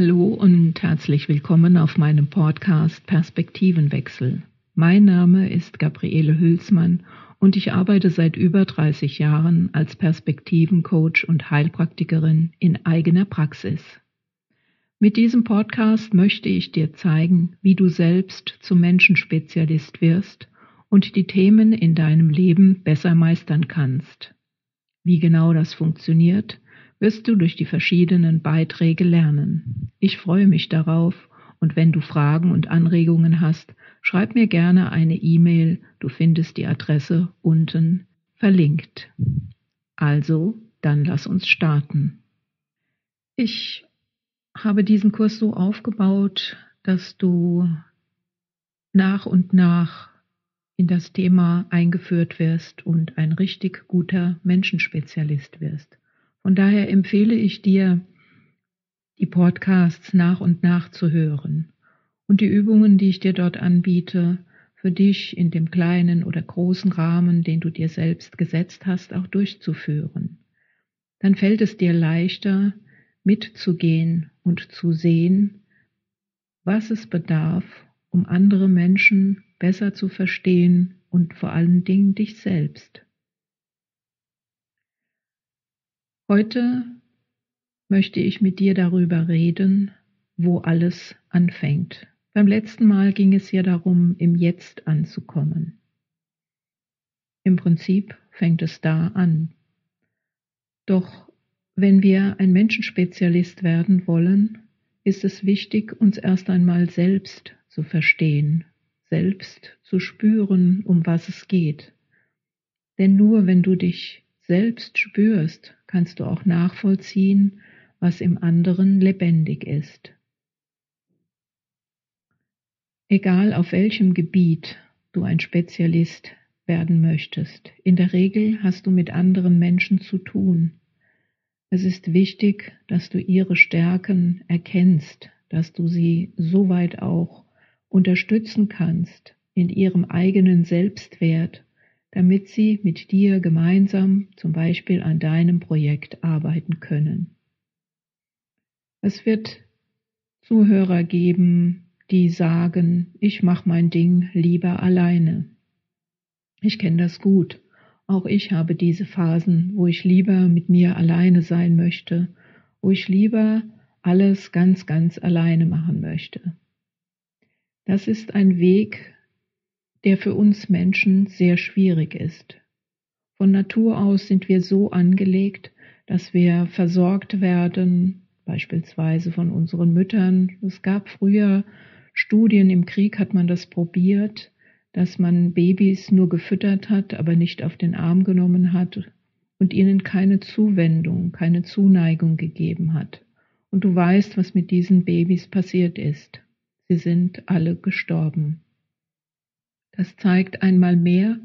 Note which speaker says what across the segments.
Speaker 1: Hallo und herzlich willkommen auf meinem Podcast Perspektivenwechsel. Mein Name ist Gabriele Hülsmann und ich arbeite seit über 30 Jahren als Perspektivencoach und Heilpraktikerin in eigener Praxis. Mit diesem Podcast möchte ich dir zeigen, wie du selbst zum Menschenspezialist wirst und die Themen in deinem Leben besser meistern kannst. Wie genau das funktioniert, wirst du durch die verschiedenen Beiträge lernen. Ich freue mich darauf und wenn du Fragen und Anregungen hast, schreib mir gerne eine E-Mail, du findest die Adresse unten verlinkt. Also, dann lass uns starten. Ich habe diesen Kurs so aufgebaut, dass du nach und nach in das Thema eingeführt wirst und ein richtig guter Menschenspezialist wirst. Von daher empfehle ich dir, die Podcasts nach und nach zu hören und die Übungen, die ich dir dort anbiete, für dich in dem kleinen oder großen Rahmen, den du dir selbst gesetzt hast, auch durchzuführen. Dann fällt es dir leichter, mitzugehen und zu sehen, was es bedarf, um andere Menschen besser zu verstehen und vor allen Dingen dich selbst. Heute möchte ich mit dir darüber reden, wo alles anfängt. Beim letzten Mal ging es ja darum, im Jetzt anzukommen. Im Prinzip fängt es da an. Doch wenn wir ein Menschenspezialist werden wollen, ist es wichtig, uns erst einmal selbst zu verstehen, selbst zu spüren, um was es geht. Denn nur wenn du dich selbst spürst, kannst du auch nachvollziehen, was im anderen lebendig ist. Egal auf welchem Gebiet du ein Spezialist werden möchtest, in der Regel hast du mit anderen Menschen zu tun. Es ist wichtig, dass du ihre Stärken erkennst, dass du sie soweit auch unterstützen kannst in ihrem eigenen Selbstwert, damit sie mit dir gemeinsam zum Beispiel an deinem Projekt arbeiten können. Es wird Zuhörer geben, die sagen, ich mache mein Ding lieber alleine. Ich kenne das gut. Auch ich habe diese Phasen, wo ich lieber mit mir alleine sein möchte, wo ich lieber alles ganz, ganz alleine machen möchte. Das ist ein Weg, der für uns Menschen sehr schwierig ist. Von Natur aus sind wir so angelegt, dass wir versorgt werden, beispielsweise von unseren Müttern. Es gab früher Studien, im Krieg hat man das probiert, dass man Babys nur gefüttert hat, aber nicht auf den Arm genommen hat und ihnen keine Zuwendung, keine Zuneigung gegeben hat. Und du weißt, was mit diesen Babys passiert ist. Sie sind alle gestorben. Das zeigt einmal mehr,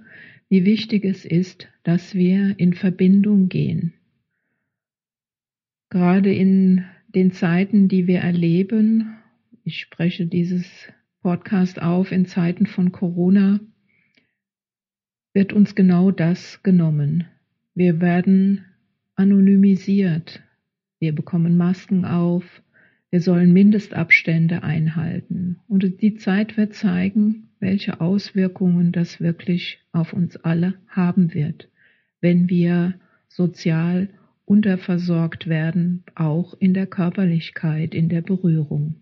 Speaker 1: wie wichtig es ist, dass wir in Verbindung gehen. Gerade in den Zeiten, die wir erleben, ich spreche dieses Podcast auf in Zeiten von Corona, wird uns genau das genommen. Wir werden anonymisiert. Wir bekommen Masken auf. Wir sollen Mindestabstände einhalten. Und die Zeit wird zeigen, welche Auswirkungen das wirklich auf uns alle haben wird, wenn wir sozial unterversorgt werden, auch in der Körperlichkeit, in der Berührung.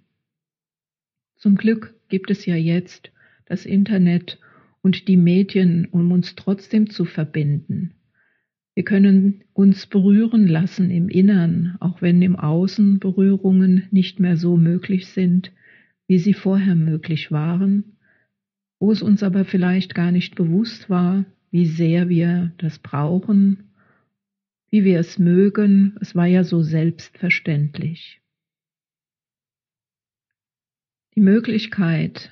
Speaker 1: Zum Glück gibt es ja jetzt das Internet und die Medien, um uns trotzdem zu verbinden. Wir können uns berühren lassen im Innern, auch wenn im Außen Berührungen nicht mehr so möglich sind, wie sie vorher möglich waren, wo es uns aber vielleicht gar nicht bewusst war, wie sehr wir das brauchen, wie wir es mögen, es war ja so selbstverständlich. Die Möglichkeit,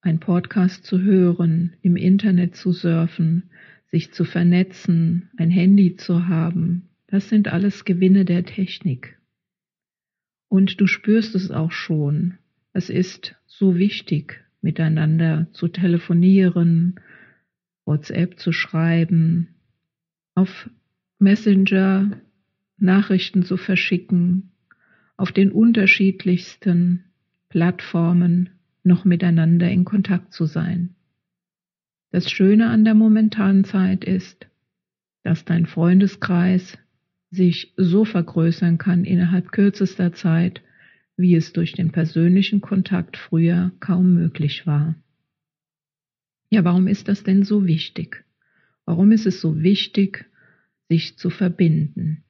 Speaker 1: ein Podcast zu hören, im Internet zu surfen, sich zu vernetzen, ein Handy zu haben, das sind alles Gewinne der Technik. Und du spürst es auch schon. Es ist so wichtig, miteinander zu telefonieren, WhatsApp zu schreiben, auf Messenger Nachrichten zu verschicken, auf den unterschiedlichsten Plattformen noch miteinander in Kontakt zu sein. Das Schöne an der momentanen Zeit ist, dass dein Freundeskreis sich so vergrößern kann innerhalb kürzester Zeit, wie es durch den persönlichen Kontakt früher kaum möglich war. Ja, warum ist das denn so wichtig? Warum ist es so wichtig, sich zu verbinden?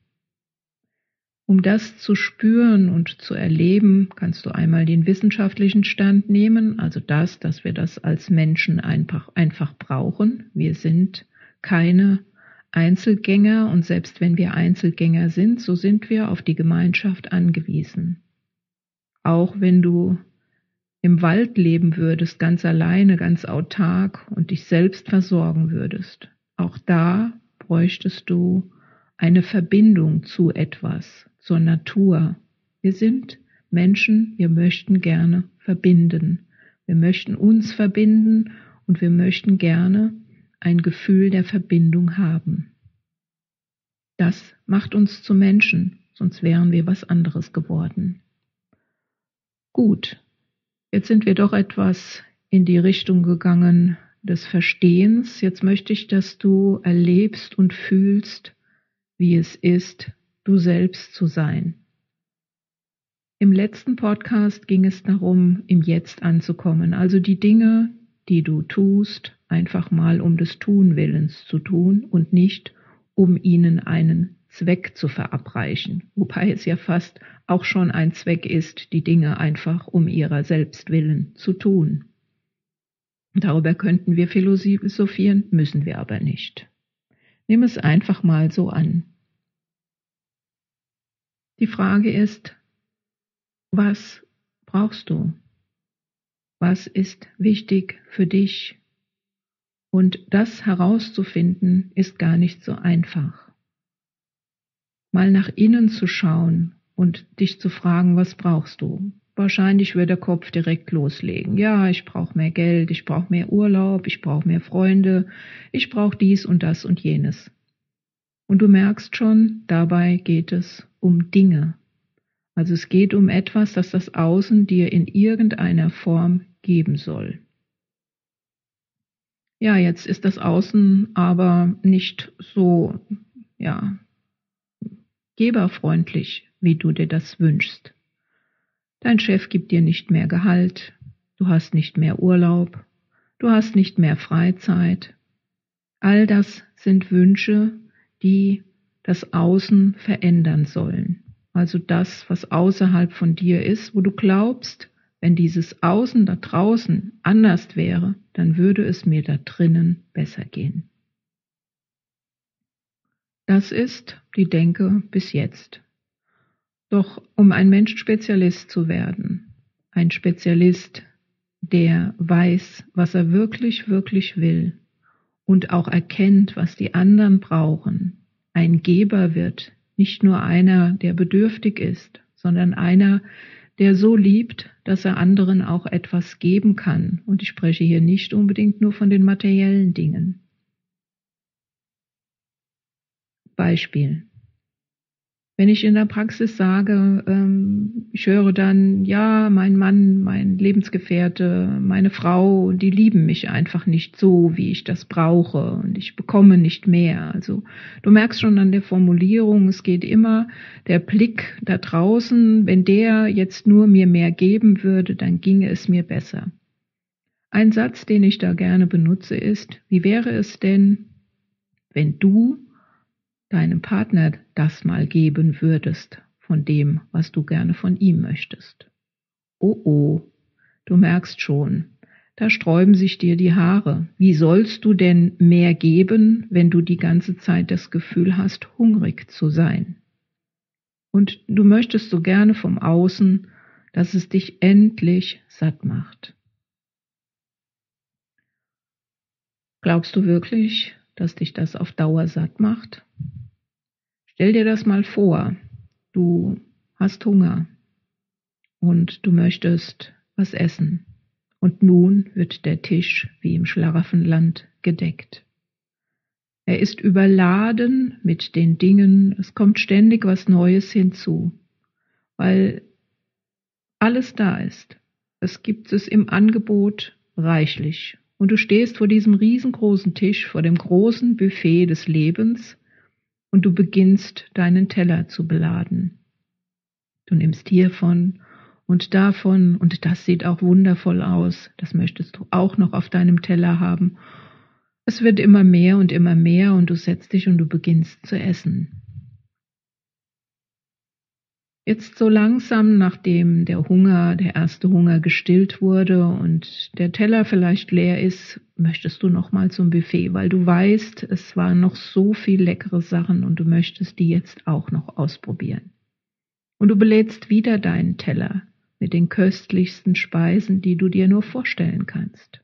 Speaker 1: Um das zu spüren und zu erleben, kannst du einmal den wissenschaftlichen Stand nehmen, also das, dass wir das als Menschen einfach, einfach brauchen. Wir sind keine Einzelgänger und selbst wenn wir Einzelgänger sind, so sind wir auf die Gemeinschaft angewiesen. Auch wenn du im Wald leben würdest, ganz alleine, ganz autark und dich selbst versorgen würdest, auch da bräuchtest du eine Verbindung zu etwas, zur Natur. Wir sind Menschen, wir möchten gerne verbinden. Wir möchten uns verbinden und wir möchten gerne ein Gefühl der Verbindung haben. Das macht uns zu Menschen, sonst wären wir was anderes geworden. Gut, jetzt sind wir doch etwas in die Richtung gegangen des Verstehens. Jetzt möchte ich, dass du erlebst und fühlst, wie es ist, du selbst zu sein. Im letzten Podcast ging es darum, im Jetzt anzukommen, also die Dinge, die du tust, einfach mal um des Tun willens zu tun und nicht um ihnen einen Zweck zu verabreichen, wobei es ja fast auch schon ein Zweck ist, die Dinge einfach um ihrer selbst willen zu tun. Darüber könnten wir philosophieren, müssen wir aber nicht. Nimm es einfach mal so an. Die Frage ist, was brauchst du? Was ist wichtig für dich? Und das herauszufinden ist gar nicht so einfach. Mal nach innen zu schauen und dich zu fragen, was brauchst du? Wahrscheinlich wird der Kopf direkt loslegen. Ja, ich brauche mehr Geld, ich brauche mehr Urlaub, ich brauche mehr Freunde, ich brauche dies und das und jenes. Und du merkst schon, dabei geht es um Dinge. Also es geht um etwas, das das Außen dir in irgendeiner Form geben soll. Ja, jetzt ist das Außen aber nicht so, ja, geberfreundlich, wie du dir das wünschst. Dein Chef gibt dir nicht mehr Gehalt, du hast nicht mehr Urlaub, du hast nicht mehr Freizeit. All das sind Wünsche, die das Außen verändern sollen. Also das, was außerhalb von dir ist, wo du glaubst, wenn dieses Außen da draußen anders wäre, dann würde es mir da drinnen besser gehen. Das ist die Denke bis jetzt. Doch um ein Menschenspezialist zu werden, ein Spezialist, der weiß, was er wirklich, wirklich will und auch erkennt, was die anderen brauchen, ein Geber wird, nicht nur einer, der bedürftig ist, sondern einer, der so liebt, dass er anderen auch etwas geben kann. Und ich spreche hier nicht unbedingt nur von den materiellen Dingen. Beispiel. Wenn ich in der Praxis sage, ähm, ich höre dann, ja, mein Mann, mein Lebensgefährte, meine Frau, die lieben mich einfach nicht so, wie ich das brauche und ich bekomme nicht mehr. Also du merkst schon an der Formulierung, es geht immer der Blick da draußen, wenn der jetzt nur mir mehr geben würde, dann ginge es mir besser. Ein Satz, den ich da gerne benutze, ist, wie wäre es denn, wenn du deinem Partner das mal geben würdest von dem, was du gerne von ihm möchtest. Oh oh, du merkst schon, da sträuben sich dir die Haare. Wie sollst du denn mehr geben, wenn du die ganze Zeit das Gefühl hast, hungrig zu sein? Und du möchtest so gerne vom Außen, dass es dich endlich satt macht. Glaubst du wirklich, dass dich das auf Dauer satt macht? Stell dir das mal vor, du hast Hunger und du möchtest was essen. Und nun wird der Tisch wie im Schlaraffenland gedeckt. Er ist überladen mit den Dingen, es kommt ständig was Neues hinzu. weil alles da ist. Es gibt es im Angebot reichlich. Und du stehst vor diesem riesengroßen Tisch, vor dem großen Buffet des Lebens und du beginnst deinen Teller zu beladen. Du nimmst hiervon und davon und das sieht auch wundervoll aus. Das möchtest du auch noch auf deinem Teller haben. Es wird immer mehr und immer mehr und du setzt dich und du beginnst zu essen. Jetzt so langsam, nachdem der Hunger, der erste Hunger gestillt wurde und der Teller vielleicht leer ist, möchtest du nochmal zum Buffet, weil du weißt, es waren noch so viel leckere Sachen und du möchtest die jetzt auch noch ausprobieren. Und du belädst wieder deinen Teller mit den köstlichsten Speisen, die du dir nur vorstellen kannst.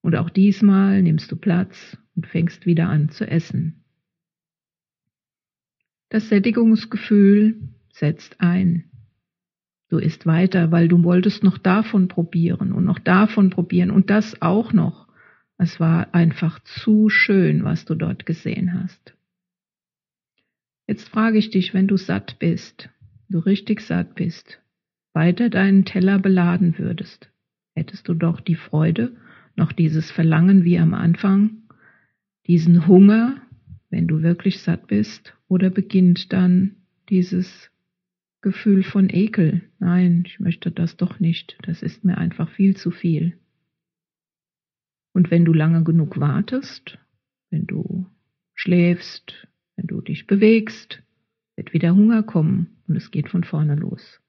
Speaker 1: Und auch diesmal nimmst du Platz und fängst wieder an zu essen. Das Sättigungsgefühl setzt ein. Du isst weiter, weil du wolltest noch davon probieren und noch davon probieren und das auch noch. Es war einfach zu schön, was du dort gesehen hast. Jetzt frage ich dich, wenn du satt bist, du richtig satt bist, weiter deinen Teller beladen würdest, hättest du doch die Freude, noch dieses Verlangen wie am Anfang, diesen Hunger, wenn du wirklich satt bist, oder beginnt dann dieses Gefühl von Ekel. Nein, ich möchte das doch nicht. Das ist mir einfach viel zu viel. Und wenn du lange genug wartest, wenn du schläfst, wenn du dich bewegst, wird wieder Hunger kommen und es geht von vorne los.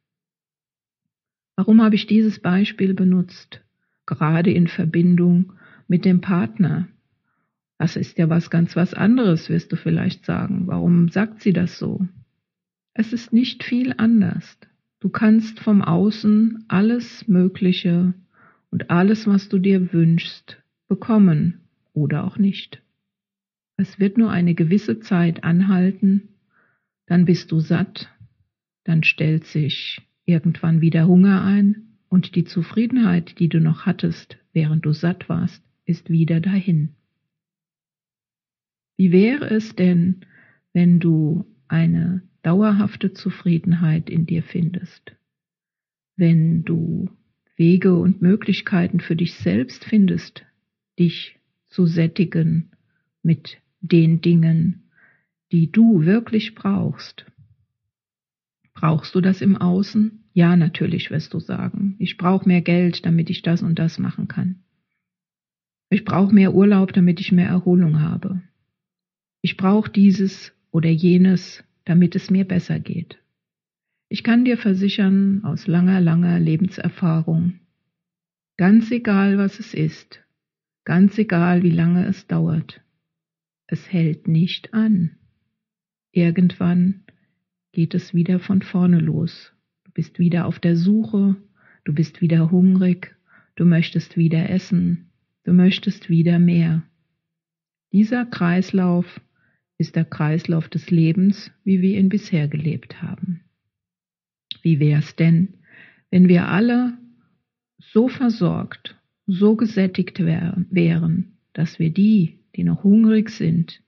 Speaker 1: Warum habe ich dieses Beispiel benutzt? Gerade in Verbindung mit dem Partner. Das ist ja was ganz was anderes, wirst du vielleicht sagen. Warum sagt sie das so? Es ist nicht viel anders. Du kannst vom Außen alles Mögliche und alles, was du dir wünschst, bekommen oder auch nicht. Es wird nur eine gewisse Zeit anhalten, dann bist du satt, dann stellt sich irgendwann wieder Hunger ein und die Zufriedenheit, die du noch hattest, während du satt warst, ist wieder dahin. Wie wäre es denn, wenn du eine dauerhafte Zufriedenheit in dir findest, wenn du Wege und Möglichkeiten für dich selbst findest, dich zu sättigen mit den Dingen, die du wirklich brauchst. Brauchst du das im Außen? Ja, natürlich wirst du sagen. Ich brauche mehr Geld, damit ich das und das machen kann. Ich brauche mehr Urlaub, damit ich mehr Erholung habe. Ich brauche dieses oder jenes, damit es mir besser geht. Ich kann dir versichern aus langer, langer Lebenserfahrung, ganz egal was es ist, ganz egal wie lange es dauert, es hält nicht an. Irgendwann geht es wieder von vorne los. Du bist wieder auf der Suche, du bist wieder hungrig, du möchtest wieder essen, du möchtest wieder mehr. Dieser Kreislauf ist der Kreislauf des Lebens, wie wir ihn bisher gelebt haben. Wie wär's denn, wenn wir alle so versorgt, so gesättigt wären, dass wir die, die noch hungrig sind,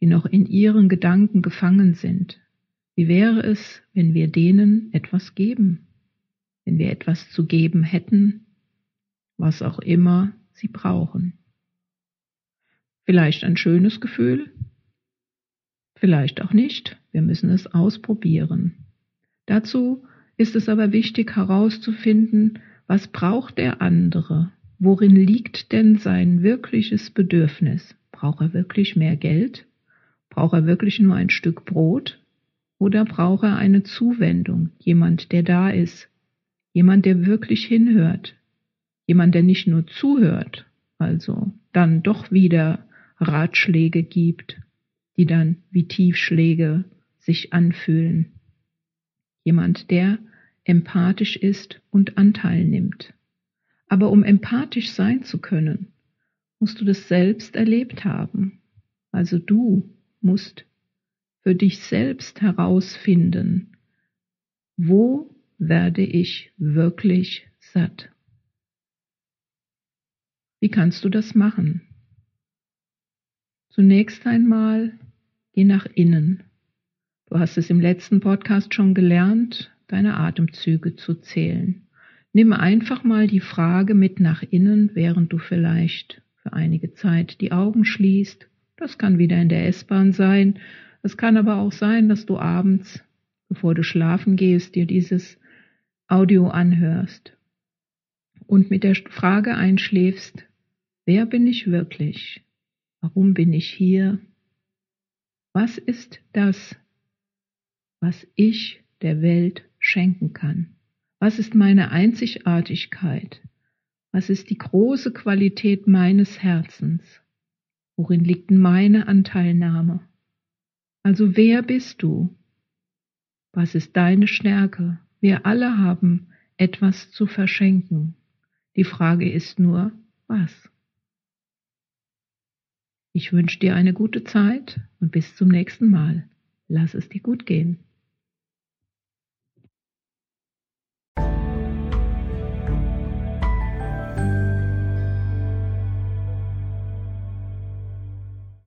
Speaker 1: die noch in ihren Gedanken gefangen sind, wie wäre es, wenn wir denen etwas geben, wenn wir etwas zu geben hätten, was auch immer sie brauchen. Vielleicht ein schönes Gefühl, Vielleicht auch nicht. Wir müssen es ausprobieren. Dazu ist es aber wichtig herauszufinden, was braucht der andere? Worin liegt denn sein wirkliches Bedürfnis? Braucht er wirklich mehr Geld? Braucht er wirklich nur ein Stück Brot? Oder braucht er eine Zuwendung, jemand, der da ist, jemand, der wirklich hinhört, jemand, der nicht nur zuhört, also dann doch wieder Ratschläge gibt die dann wie Tiefschläge sich anfühlen. Jemand, der empathisch ist und Anteil nimmt. Aber um empathisch sein zu können, musst du das selbst erlebt haben. Also du musst für dich selbst herausfinden, wo werde ich wirklich satt? Wie kannst du das machen? Zunächst einmal Geh nach innen. Du hast es im letzten Podcast schon gelernt. deine Atemzüge zu zählen. Nimm einfach mal die Frage mit nach innen, während du vielleicht für einige Zeit die Augen schließt. Das kann wieder in der S-Bahn sein. Es kann aber auch sein, dass du abends, bevor du schlafen gehst, dir dieses Audio anhörst und mit der Frage einschläfst, wer bin ich wirklich? Warum bin ich hier? Was ist das, was ich der Welt schenken kann? Was ist meine Einzigartigkeit? Was ist die große Qualität meines Herzens? Worin liegt meine Anteilnahme? Also wer bist du? Was ist deine Stärke? Wir alle haben etwas zu verschenken. Die Frage ist nur, was? Ich wünsche dir eine gute Zeit und bis zum nächsten Mal. Lass es dir gut gehen.